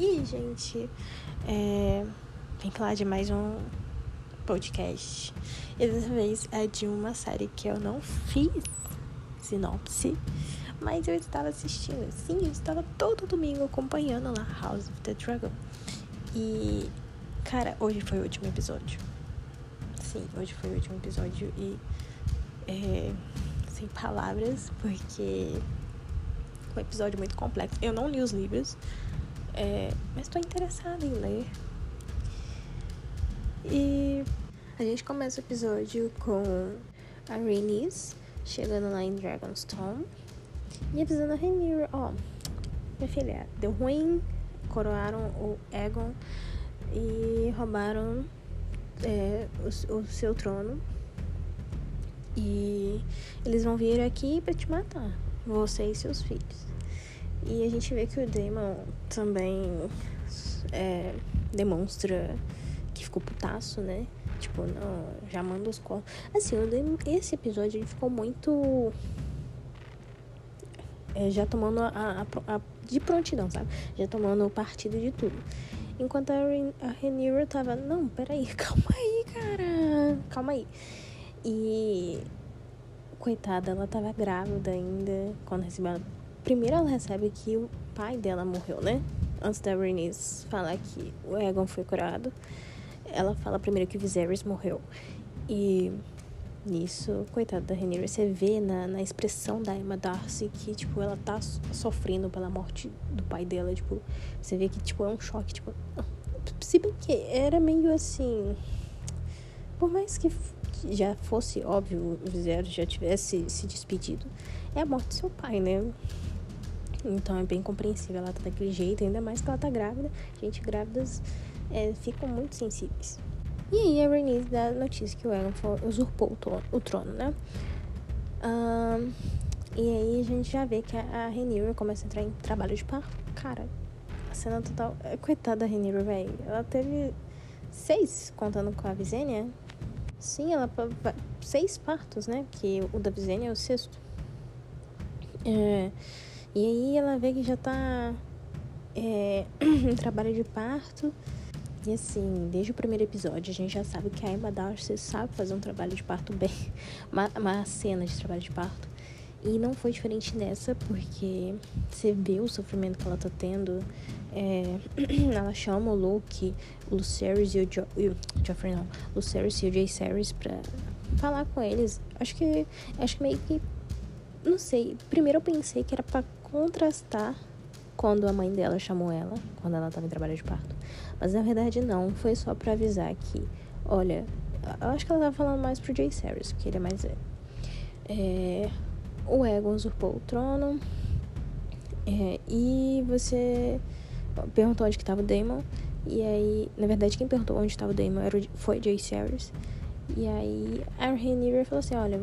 E, gente, é... vem falar de mais um podcast. E dessa vez é de uma série que eu não fiz sinopse, mas eu estava assistindo. Sim, eu estava todo domingo acompanhando lá House of the Dragon. E, cara, hoje foi o último episódio. Sim, hoje foi o último episódio e. É, sem palavras, porque um episódio muito complexo. Eu não li os livros, é, mas estou interessada em ler. E a gente começa o episódio com a Rhaenys chegando lá em Dragonstone e avisando a Rhaenyra, ó, oh, minha filha, deu ruim, coroaram o Aegon e roubaram é, o, o seu trono e eles vão vir aqui para te matar, você e seus filhos. E a gente vê que o Damon também é, demonstra que ficou putaço, né? Tipo, não, já manda os corpos. Assim, o Damon, esse episódio ele ficou muito. É, já tomando a, a, a, de prontidão, sabe? Já tomando o partido de tudo. Enquanto a, a Rhaenyra tava, não, peraí, calma aí, cara, calma aí. E coitada, ela tava grávida ainda quando recebeu. Primeiro ela recebe que o pai dela morreu, né? Antes da Rhaenys falar que o Aegon foi curado, ela fala primeiro que Viserys morreu. E nisso, coitada da Rhaenyra, você vê na, na expressão da Emma Darcy que, tipo, ela tá sofrendo pela morte do pai dela, tipo, você vê que, tipo, é um choque, tipo, se bem que era meio assim, por mais que já fosse óbvio, o Zero já tivesse se despedido, é a morte do seu pai, né? Então é bem compreensível ela tá daquele jeito, ainda mais que ela tá grávida. Gente, grávidas é, ficam muito sensíveis. E aí a Rhaenys dá a notícia que o Aegon usurpou o trono, o trono né? Um, e aí a gente já vê que a, a Rhaenyra começa a entrar em trabalho de parto. Cara, a cena total... Coitada da Rhaenyra, velho. Ela teve seis, contando com a Visenya. Sim, ela seis partos, né? Que o da Visenya é o sexto. É, e aí ela vê que já tá é, em trabalho de parto. E assim, desde o primeiro episódio, a gente já sabe que a Emma Darcy sabe fazer um trabalho de parto bem. Uma, uma cena de trabalho de parto. E não foi diferente nessa, porque você vê o sofrimento que ela tá tendo. É, ela chama o Luke, o Lucerys e o, jo e o Joffrey não, Lucerys e o Jay Series pra falar com eles. Acho que acho que meio que não sei. Primeiro eu pensei que era para contrastar quando a mãe dela chamou ela, quando ela tava em trabalho de parto. Mas na verdade não, foi só para avisar que, olha, eu acho que ela tava falando mais pro Jay Series, porque ele é mais velho. É, o Egon usurpou o trono. É, e você perguntou onde que tava o Daemon. E aí, na verdade, quem perguntou onde estava o Daemon era, foi Jay Series. E aí, a Rhaenyra falou assim, olha,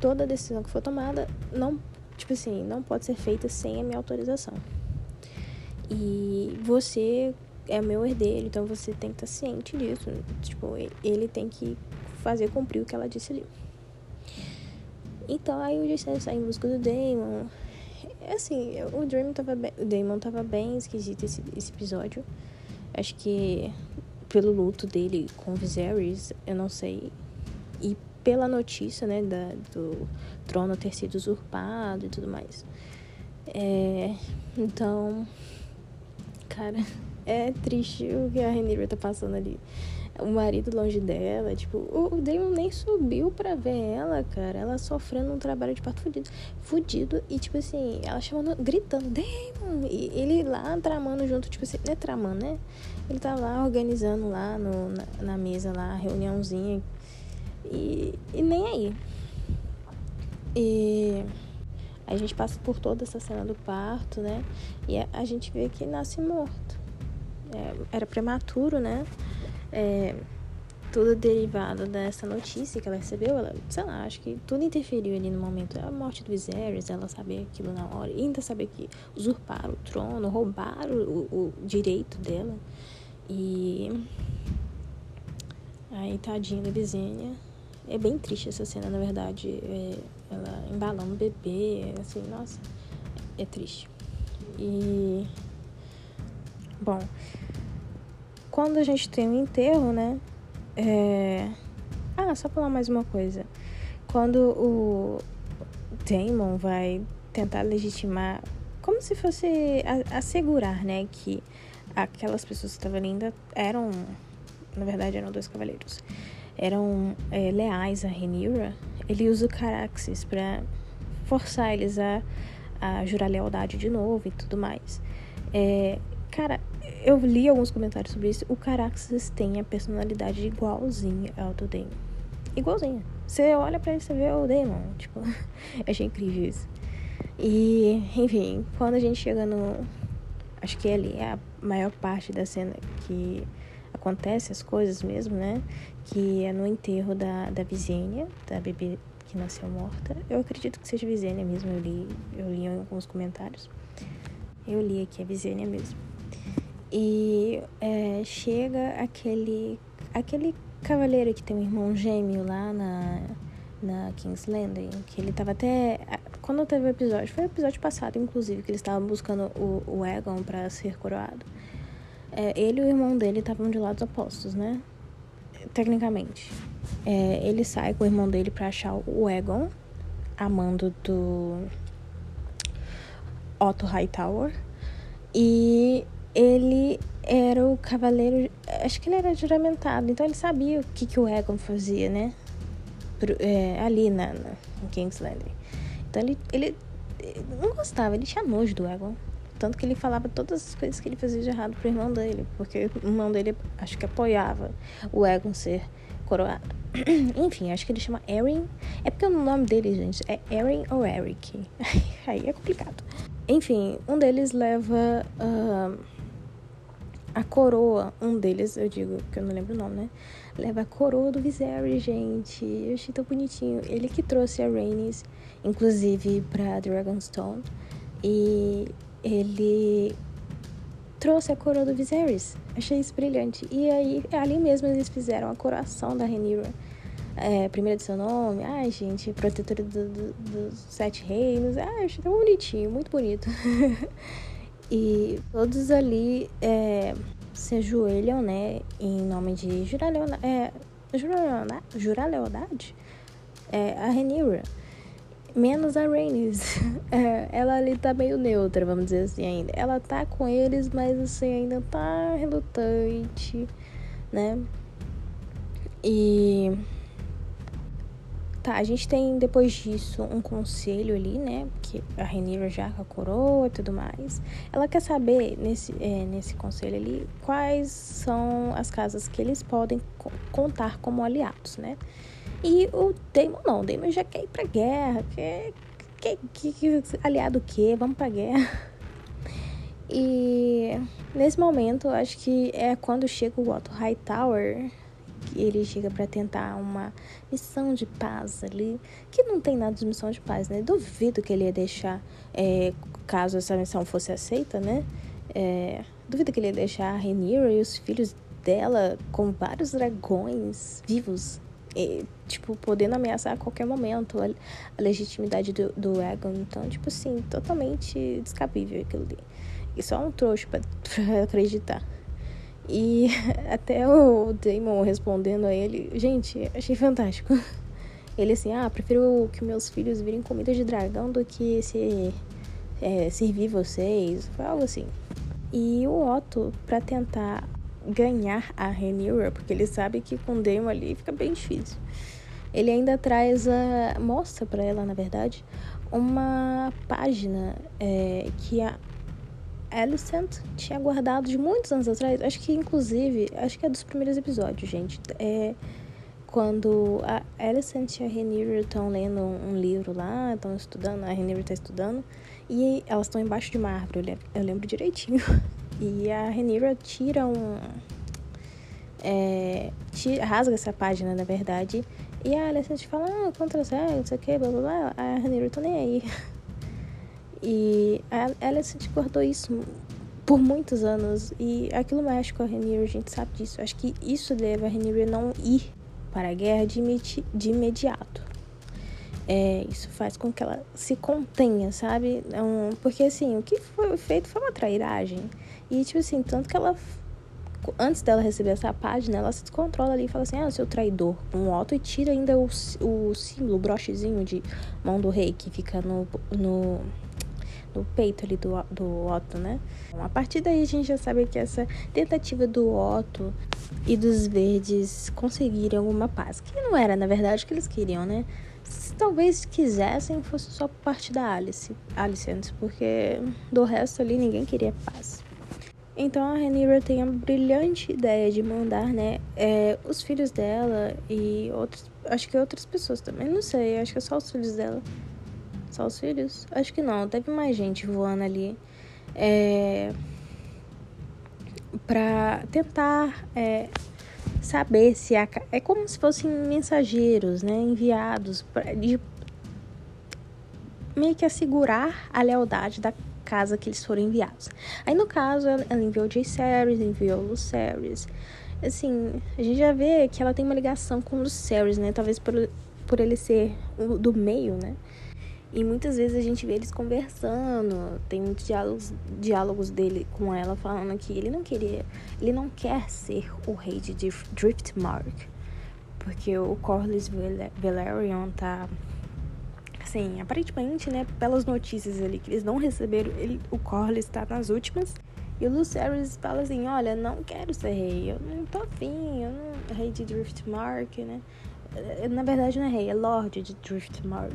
toda decisão que for tomada, não, tipo assim, não pode ser feita sem a minha autorização. E você é meu herdeiro, então você tem que estar ciente disso. Tipo, ele tem que fazer cumprir o que ela disse ali. Então, aí o Series sai em busca do Daemon. É assim, o Dream tava bem, o Damon tava bem esquisito esse, esse episódio. Acho que pelo luto dele com Viserys, eu não sei. E pela notícia, né, da, do trono ter sido usurpado e tudo mais. É, então, cara, é triste o que a Rhaenyra tá passando ali o marido longe dela, tipo, o Damon nem subiu pra ver ela, cara. Ela sofrendo um trabalho de parto fudido. Fudido. E, tipo assim, ela chamando, gritando, Damon! E ele lá tramando junto, tipo assim, não é tramando, né? Ele tá lá organizando lá no, na, na mesa lá, a reuniãozinha. E, e nem aí. E a gente passa por toda essa cena do parto, né? E a, a gente vê que nasce morto. É, era prematuro, né? é, tudo derivado dessa notícia que ela recebeu, ela, sei lá, acho que tudo interferiu ali no momento. A morte do Viserys, ela saber aquilo na hora, ainda saber que usurparam o trono, roubaram o, o direito dela. E. Aí, tadinha da Visenya. É bem triste essa cena, na verdade. É, ela embalando o bebê, assim, nossa, é triste. E Bom, quando a gente tem um enterro, né? É... Ah, só falar mais uma coisa. Quando o Damon vai tentar legitimar, como se fosse assegurar, né, que aquelas pessoas que estavam ali ainda eram, na verdade, eram dois cavaleiros, eram é, leais a Rhaenyra, ele usa o Caraxes para forçar eles a, a jurar lealdade de novo e tudo mais. É, cara, eu li alguns comentários sobre isso. O Caraxes tem a personalidade igualzinha ao do Daemon. Igualzinha. Você olha pra ele e vê o Daemon. Tipo, achei incrível isso. E, enfim, quando a gente chega no. Acho que ali é a maior parte da cena que acontece as coisas mesmo, né? Que é no enterro da, da Visênia, da bebê que nasceu morta. Eu acredito que seja Visênia mesmo, eu li, eu li em alguns comentários. Eu li aqui a Visênia mesmo. E é, chega aquele, aquele cavaleiro que tem um irmão gêmeo lá na, na King's Landing, que ele tava até. Quando teve o episódio, foi o episódio passado, inclusive, que eles estavam buscando o, o Egon para ser coroado. É, ele e o irmão dele estavam de lados opostos, né? Tecnicamente. É, ele sai com o irmão dele para achar o Egon, amando do Otto Hightower. E ele era o cavaleiro. Acho que ele era juramentado, então ele sabia o que, que o Egon fazia, né? É, ali na, na, em King's Landing. Então ele, ele, ele não gostava, ele tinha nojo do Egon. Tanto que ele falava todas as coisas que ele fazia de errado pro irmão dele. Porque o irmão dele acho que apoiava o Egon ser coroado. Enfim, acho que ele chama Erin. É porque o nome dele, gente, é Erin ou Eric. Aí é complicado. Enfim, um deles leva. Uh, a coroa, um deles, eu digo, que eu não lembro o nome, né? Leva a coroa do Viserys, gente. Eu achei tão bonitinho. Ele que trouxe a Rhaenys, inclusive, pra Dragonstone. E ele trouxe a coroa do Viserys. Achei isso brilhante. E aí, ali mesmo, eles fizeram a coroação da Rhaenyra. É, primeira de seu nome. Ai, gente, protetora do, do, dos sete reinos. Ai, achei tão bonitinho, muito bonito. E todos ali é, se ajoelham, né, em nome de jurar lealdade. É, jurar lealdade? É, a Renira. Menos a Rhaenys. É, ela ali tá meio neutra, vamos dizer assim, ainda. Ela tá com eles, mas assim, ainda tá relutante, né? E Tá, a gente tem depois disso um conselho ali, né? Que a Renira já com a coroa e tudo mais. Ela quer saber nesse, é, nesse conselho ali quais são as casas que eles podem contar como aliados, né? E o Damon não, o Damon já quer ir pra guerra, quer. Quer, quer, quer aliado o quê? Vamos pra guerra. E nesse momento, acho que é quando chega o Otto Hightower ele chega para tentar uma missão de paz ali, que não tem nada de missão de paz, né? Duvido que ele ia deixar, é, caso essa missão fosse aceita, né? É, duvido que ele ia deixar a Rhaenyra e os filhos dela com vários dragões vivos, e, tipo, podendo ameaçar a qualquer momento a, a legitimidade do, do Aegon. Então, tipo assim, totalmente descabível aquilo ali. E só um trouxa pra, pra acreditar. E até o Damon respondendo a ele, gente, achei fantástico. Ele assim, ah, prefiro que meus filhos virem comida de dragão do que se é, servir vocês. Foi algo assim. E o Otto, para tentar ganhar a Rhaenyra, porque ele sabe que com Damon ali fica bem difícil. Ele ainda traz a mostra para ela, na verdade, uma página é, que a Alicent tinha guardado de muitos anos atrás. Acho que, inclusive, acho que é dos primeiros episódios, gente. É quando a Alicent e a Rhaenyra estão lendo um livro lá, estão estudando, a Rhaenyra está estudando, e elas estão embaixo de uma árvore, eu lembro direitinho. E a Rhaenyra tira um... É, tira, rasga essa página, na verdade, e a Alicent fala, ah, contra não sei o que, blá blá blá. A Rhaenyra tá nem aí. E ela se guardou isso por muitos anos. E aquilo mexe com a Rhaenyra, a gente sabe disso. Acho que isso leva a Rhaenyra não ir para a guerra de, imedi de imediato. É, isso faz com que ela se contenha, sabe? Um, porque assim, o que foi feito foi uma trairagem. E tipo assim, tanto que ela antes dela receber essa página, ela se descontrola ali e fala assim: Ah, seu traidor, um Otto, e tira ainda o, o símbolo, o brochezinho de mão do rei que fica no, no, no peito ali do, do Otto, né? A partir daí a gente já sabe que essa tentativa do Otto e dos verdes conseguirem alguma paz, que não era na verdade o que eles queriam, né? Se talvez quisessem, fosse só parte da Alice, Alice antes, porque do resto ali ninguém queria paz. Então a Rhaenyra tem a brilhante ideia de mandar, né, é, os filhos dela e outros, acho que outras pessoas também, não sei, acho que é só os filhos dela. Só os filhos? Acho que não, teve mais gente voando ali. É, pra tentar é, saber se a, é como se fossem mensageiros, né, enviados pra, de meio que assegurar a lealdade da casa que eles foram enviados. Aí no caso, ela, enviou o Jaceres, enviou o Lucerys. Assim, a gente já vê que ela tem uma ligação com o Lucerys, né? Talvez por, por ele ser do meio, né? E muitas vezes a gente vê eles conversando, tem muitos diálogos, diálogos dele com ela falando que ele não queria, ele não quer ser o rei de Driftmark, porque o Corlys Velaryon tá assim, aparentemente, né, pelas notícias ali que eles não receberam, ele, o Corlys está nas últimas. E o Lucerys fala assim, olha, não quero ser rei, eu não tô afim, eu não... Rei de Driftmark, né? Eh, na verdade não é rei, é Lorde de Driftmark.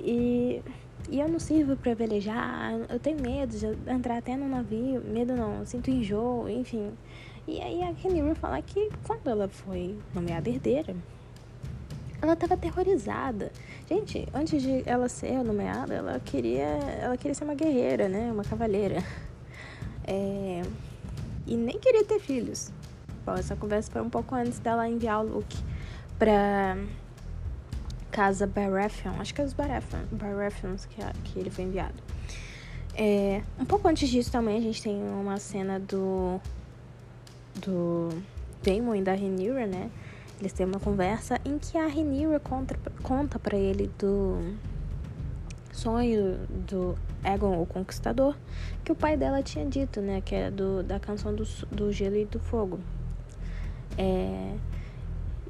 E, e eu não sirvo para velejar, eu tenho medo de entrar até no navio, medo não, sinto enjoo, enfim. E aí a Rhaenyra fala que quando ela foi nomeada herdeira, ela estava aterrorizada. Gente, antes de ela ser nomeada, ela queria, ela queria ser uma guerreira, né? Uma cavaleira. É, e nem queria ter filhos. Bom, essa conversa foi um pouco antes dela enviar o Luke pra casa Baratheon. Acho que é os Baratheons que, que ele foi enviado. É, um pouco antes disso também a gente tem uma cena do do Daemon e da Rhaenyra, né? Eles têm uma conversa em que a Rhaenyra conta, conta para ele do sonho do Egon, o Conquistador, que o pai dela tinha dito, né? Que era do, da canção do, do Gelo e do Fogo. É...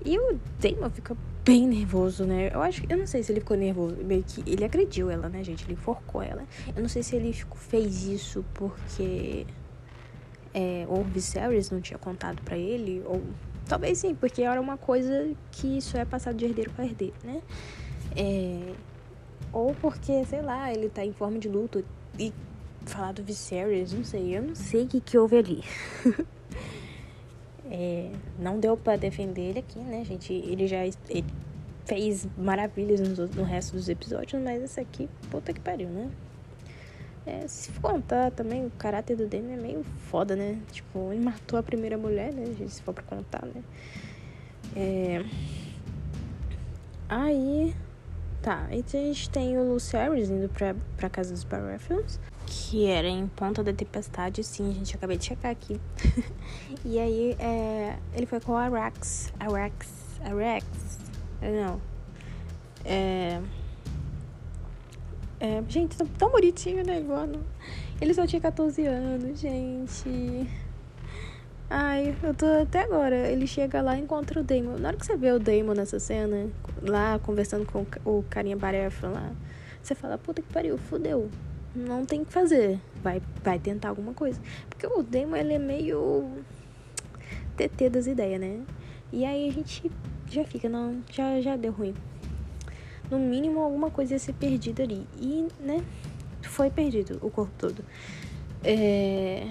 E o Damon fica bem nervoso, né? Eu acho eu não sei se ele ficou nervoso, meio que ele agrediu ela, né, gente? Ele enforcou ela. Eu não sei se ele fez isso porque é, o Viserys não tinha contado para ele ou Talvez sim, porque era uma coisa que isso é passado de herdeiro para herdeiro, né? É... Ou porque, sei lá, ele tá em forma de luto e falar do Viserys, não sei, eu não sei o que, que houve ali. é... Não deu para defender ele aqui, né, gente? Ele já ele fez maravilhas no, resto dos episódios, mas esse aqui, puta que pariu, né? É, se for contar também, o caráter do Demi é meio foda, né? Tipo, ele matou a primeira mulher, né, gente? Se for pra contar, né? É... Aí... Tá, aí a gente tem o Lucerys indo pra, pra casa dos Baratheons, que era em Ponta da Tempestade, sim, gente acabei de checar aqui. e aí, é, ele foi com a Arax, Arax, Arax, não, é... É, gente, tão, bonitinho, né, Iguano? Ele só tinha 14 anos, gente. Ai, eu tô até agora. Ele chega lá e encontra o Damon. Na hora que você vê o Damon nessa cena, lá conversando com o carinha barefa lá, você fala, puta que pariu, fudeu. Não tem o que fazer. Vai, vai tentar alguma coisa. Porque o Damon, ele é meio TT das ideias, né? E aí a gente já fica, não, já, já deu ruim no mínimo alguma coisa ia ser perdida ali. E, né, foi perdido o corpo todo. É.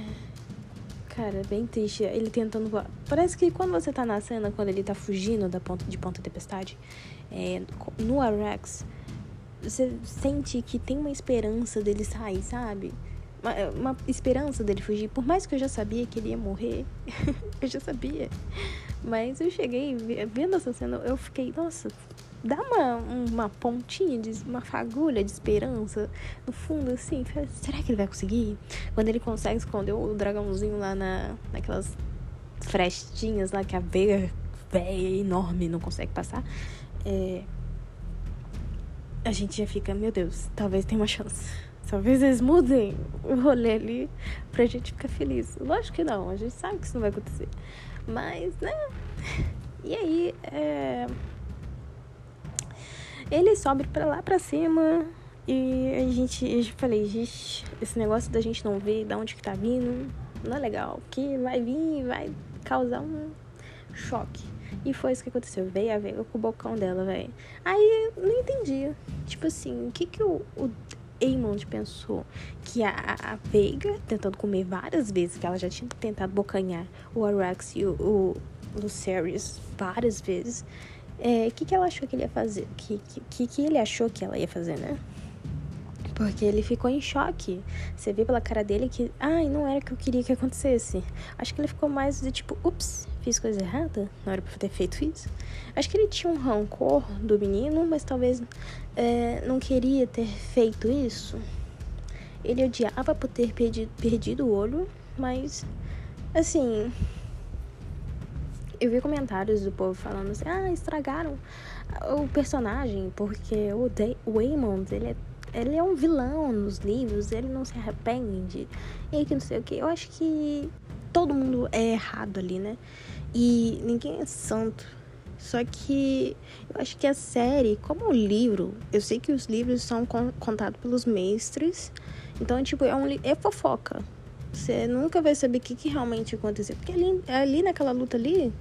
Cara, bem triste. Ele tentando voar. Parece que quando você tá na cena, quando ele tá fugindo da ponta de ponta tempestade, é, no Arax, você sente que tem uma esperança dele sair, sabe? Uma, uma, esperança dele fugir. Por mais que eu já sabia que ele ia morrer, eu já sabia. Mas eu cheguei, vendo essa cena, eu fiquei, nossa, dá uma, uma pontinha, de, uma fagulha de esperança no fundo, assim. Será que ele vai conseguir? Quando ele consegue esconder o dragãozinho lá na, naquelas frestinhas lá que a veia velha enorme não consegue passar. É... a gente já fica, meu Deus, talvez tenha uma chance. Talvez eles mudem o rolê ali pra gente ficar feliz. Lógico que não, a gente sabe que isso não vai acontecer. Mas, né? E aí, é... ele sobe pra lá pra cima e a gente, eu falei, gente, esse negócio da gente não ver de onde que tá vindo, não é legal, que vai vir e vai causar um choque. E foi isso que aconteceu. Veio a Veiga com o bocão dela, velho. Aí não entendi. Tipo assim, o que que o, o Eamon pensou? Que a, a Veiga, tentando comer várias vezes, que ela já tinha tentado bocanhar o Arax e o, o Lucerys várias vezes. O é, que, que ela achou que ele ia fazer? O que, que, que ele achou que ela ia fazer, né? Porque ele ficou em choque. Você vê pela cara dele que, ai, não era o que eu queria que acontecesse. Acho que ele ficou mais de tipo, ups, fiz coisa errada? Não era pra ter feito isso? Acho que ele tinha um rancor do menino, mas talvez é, não queria ter feito isso. Ele odiava por ter perdido, perdido o olho, mas, assim. Eu vi comentários do povo falando assim: ah, estragaram o personagem, porque o, De o Waymond, ele é ele é um vilão nos livros, ele não se arrepende. E que não sei o que. Eu acho que todo mundo é errado ali, né? E ninguém é santo. Só que eu acho que a série, como o livro, eu sei que os livros são contados pelos mestres. Então, tipo, é, um, é fofoca. Você nunca vai saber o que, que realmente aconteceu. Porque ali, ali naquela luta ali,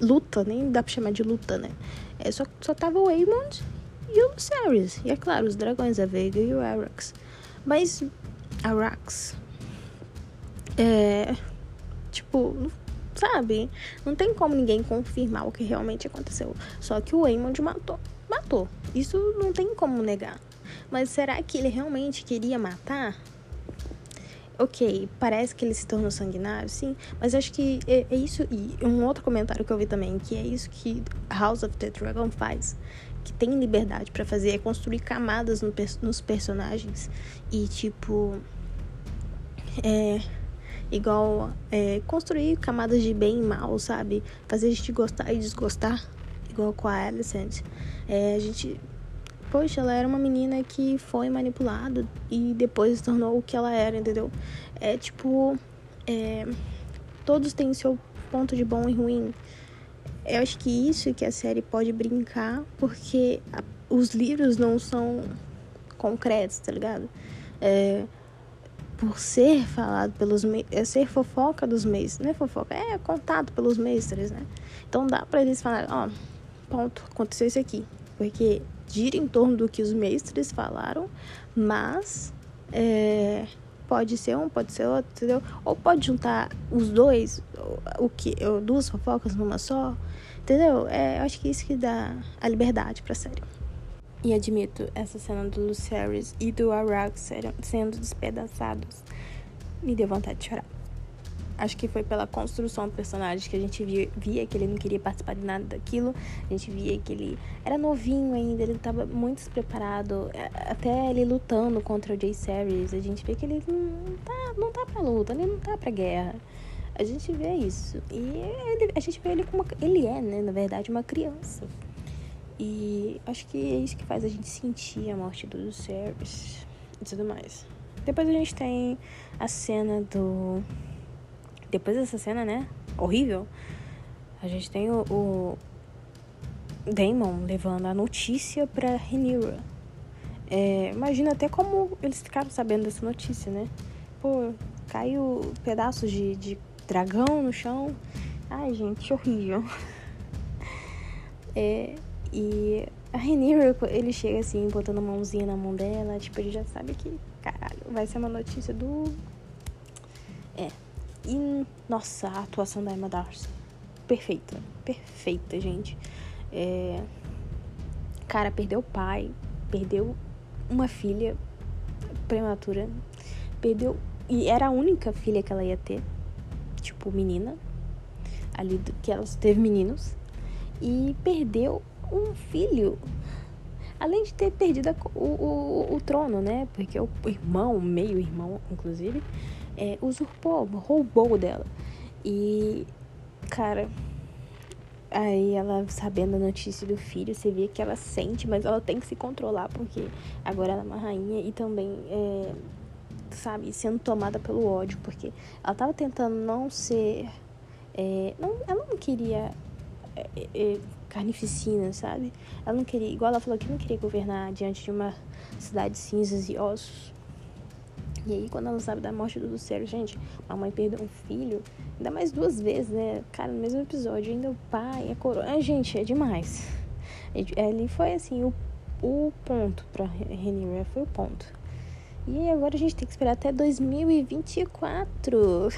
luta, nem dá pra chamar de luta, né? É, só, só tava o Aemond e o Lucerys. E é claro, os dragões, a Veiga e o Arax. Mas Arax é tipo, sabe? Não tem como ninguém confirmar o que realmente aconteceu. Só que o Aemond matou. Matou. Isso não tem como negar. Mas será que ele realmente queria matar? Ok, parece que ele se tornou sanguinário, sim, mas acho que é, é, isso. E um outro comentário que eu vi também, que é isso que House of the Dragon faz que tem liberdade para fazer é construir camadas no, nos personagens e tipo é igual é, construir camadas de bem e mal, sabe? Fazer a gente gostar e desgostar, igual com a Alicent. É, a gente poxa, ela era uma menina que foi manipulada e depois se tornou o que ela era, entendeu? É tipo, é, todos têm seu ponto de bom e ruim. Eu acho que isso que a série pode brincar, porque a, os livros não são concretos, tá ligado? É, por ser falado pelos é ser fofoca dos mestres, não é fofoca, é contado pelos mestres, né? Então dá para eles falarem, ó, ponto, aconteceu isso aqui, porque gira em torno do que os mestres falaram, mas é, pode ser um, pode ser outro, entendeu? Ou pode juntar os dois, o que, duas fofocas numa só, entendeu? É, eu acho que é isso que dá a liberdade pra série. E admito, essa cena do Lucerys e do Arax sendo despedaçados me deu vontade de chorar. Acho que foi pela construção do personagem que a gente via, via, que ele não queria participar de nada daquilo. A gente via que ele era novinho ainda, ele estava muito despreparado. É, até ele lutando contra o Jay Series, a gente vê que ele não tá, não tá pra luta, ele não tá pra guerra. A gente vê isso. E ele, a gente vê ele como. Ele é, né, na verdade, uma criança. E acho que é isso que faz a gente sentir a morte do Series e tudo mais. Depois a gente tem a cena do depois dessa cena, né? Horrível. A gente tem o, o Damon levando a notícia pra Rhaenyra. É, imagina até como eles ficaram sabendo dessa notícia, né? Pô, caiu pedaços de, de dragão no chão. Ai, gente, horrível. É, e a Rhaenyra, ele chega assim, botando a mãozinha na mão dela. Tipo, ele já sabe que, caralho, vai ser uma notícia do... É, e, nossa, a atuação da Emma Darcy. Perfeita. Perfeita, gente. É... Cara, perdeu o pai, perdeu uma filha prematura, perdeu. E era a única filha que ela ia ter. Tipo, menina. Ali que ela teve meninos. E perdeu um filho. Além de ter perdido a, o, o, o trono, né? Porque o irmão, meio irmão, inclusive, é, usurpou, roubou dela. E, cara, Aí ela, sabendo a notícia do filho, você vê que ela sente, mas ela tem que se controlar, porque agora ela é uma rainha e também, é, sabe, sendo tomada pelo ódio, porque ela tava tentando não ser. É, não, ela não queria é, é, carnificina, sabe? Ela não queria, igual ela falou que não queria governar diante de uma cidade de cinzas e ossos. E aí, quando ela sabe da morte do Lucero, gente, a mãe perdeu um filho, ainda mais duas vezes, né? Cara, no mesmo episódio, ainda o pai, a coroa. Gente, é demais. Ali foi assim, o, o ponto pra Rhaenyra, foi o ponto. E agora a gente tem que esperar até 2024.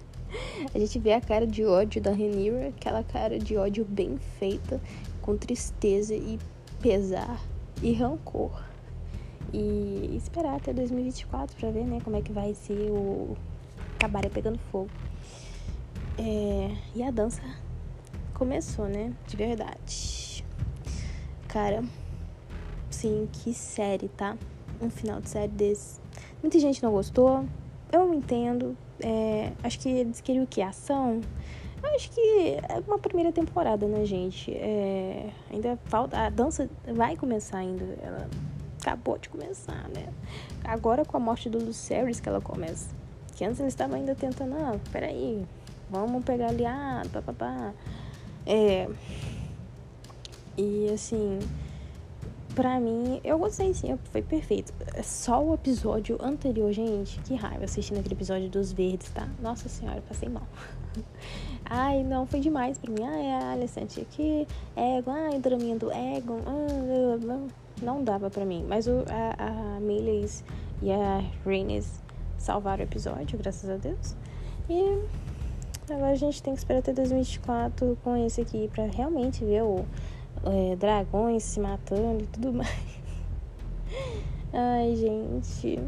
a gente vê a cara de ódio da Rhaenyra, aquela cara de ódio bem feita, com tristeza e pesar e rancor. E esperar até 2024 para ver, né, como é que vai ser o cabaré pegando fogo. É, e a dança começou, né? De verdade. Cara, sim, que série, tá? Um final de série desse. Muita gente não gostou. Eu entendo. É, acho que eles queriam o que? Ação? Acho que é uma primeira temporada, né, gente? É, ainda falta. A dança vai começar ainda. Ela acabou de começar, né? Agora com a morte do Lucerys que ela começa. Que antes eles estavam ainda tentando, ah, peraí, vamos pegar aliado, papapá. É. E assim, pra mim, eu gostei sim, foi perfeito. É só o episódio anterior, gente, que raiva assistindo aquele episódio dos verdes, tá? Nossa senhora, passei mal. Ai, não, foi demais pra mim. Ai, a Alessandra aqui, Ego, ai, draminha do Ego. Ah, não dava pra mim. Mas o, a, a Miles e a Rhaenys salvaram o episódio, graças a Deus. E agora a gente tem que esperar até 2024 com esse aqui pra realmente ver o é, dragões se matando e tudo mais. Ai, gente.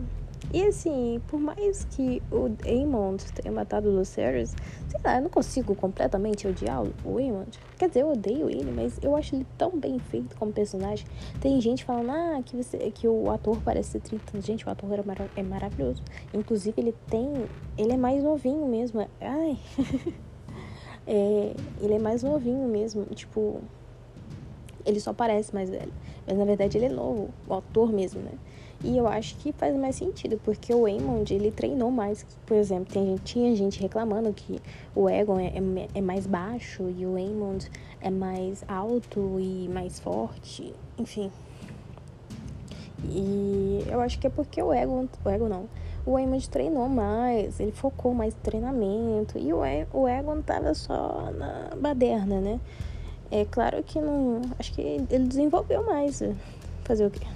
E assim, por mais que o Aemond tenha matado o Lucerys, sei lá, eu não consigo completamente odiar o Aemond. Quer dizer, eu odeio ele, mas eu acho ele tão bem feito como personagem. Tem gente falando, ah, que, você, que o ator parece ser 30 Gente, o ator mara é maravilhoso. Inclusive, ele tem. Ele é mais novinho mesmo. Ai. é, ele é mais novinho mesmo. Tipo. Ele só parece mais velho. Mas na verdade ele é novo, o ator mesmo, né? E eu acho que faz mais sentido, porque o Aemond, ele treinou mais. Por exemplo, tem tinha gente reclamando que o Egon é, é, é mais baixo e o Aemond é mais alto e mais forte, enfim. E eu acho que é porque o Egon, o Egon não, o Aemond treinou mais, ele focou mais no treinamento e o, o Egon tava só na baderna, né? É claro que não, acho que ele desenvolveu mais. Fazer o quê?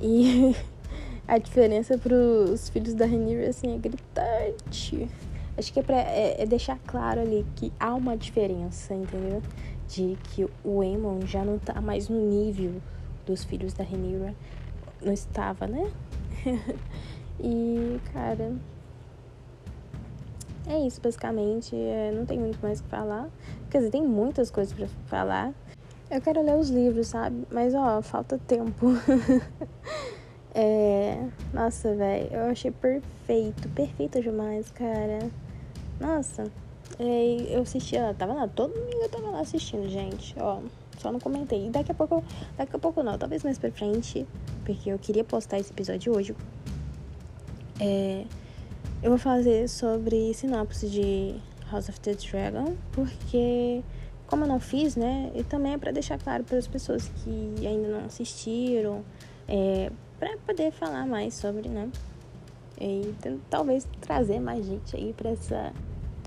E a diferença pros filhos da Rhaenyra, assim, é gritante. Acho que é pra é, é deixar claro ali que há uma diferença, entendeu? De que o Aemon já não tá mais no nível dos filhos da Rhaenyra. Não estava, né? e, cara... É isso, basicamente. É, não tem muito mais o que falar. Quer dizer, tem muitas coisas para falar. Eu quero ler os livros, sabe? Mas, ó, falta tempo. é. Nossa, velho. Eu achei perfeito. Perfeito demais, cara. Nossa. É, eu assisti, ó, tava lá, todo domingo eu tava lá assistindo, gente. Ó, só não comentei. E daqui a pouco, daqui a pouco não, talvez mais pra frente, porque eu queria postar esse episódio hoje. É, eu vou fazer sobre sinopse de House of the Dragon, porque como eu não fiz, né? E também é para deixar claro para as pessoas que ainda não assistiram, é, para poder falar mais sobre, né? E talvez trazer mais gente aí para essa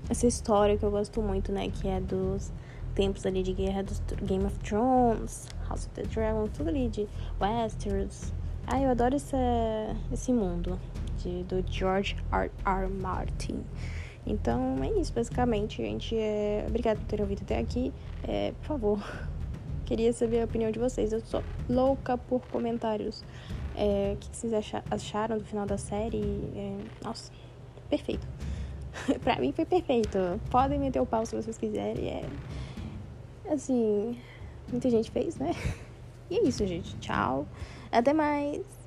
essa história que eu gosto muito, né? Que é dos tempos ali de guerra dos Game of Thrones, House of the Dragon, tudo ali de Westeros. Ah, eu adoro essa, esse mundo de, do George R. R. Martin. Então é isso, basicamente, gente. É... Obrigada por ter ouvido até aqui. É, por favor, queria saber a opinião de vocês. Eu sou louca por comentários. É, o que vocês acharam do final da série? É, nossa, perfeito. pra mim foi perfeito. Podem meter o pau se vocês quiserem. É, assim, muita gente fez, né? E é isso, gente. Tchau. Até mais.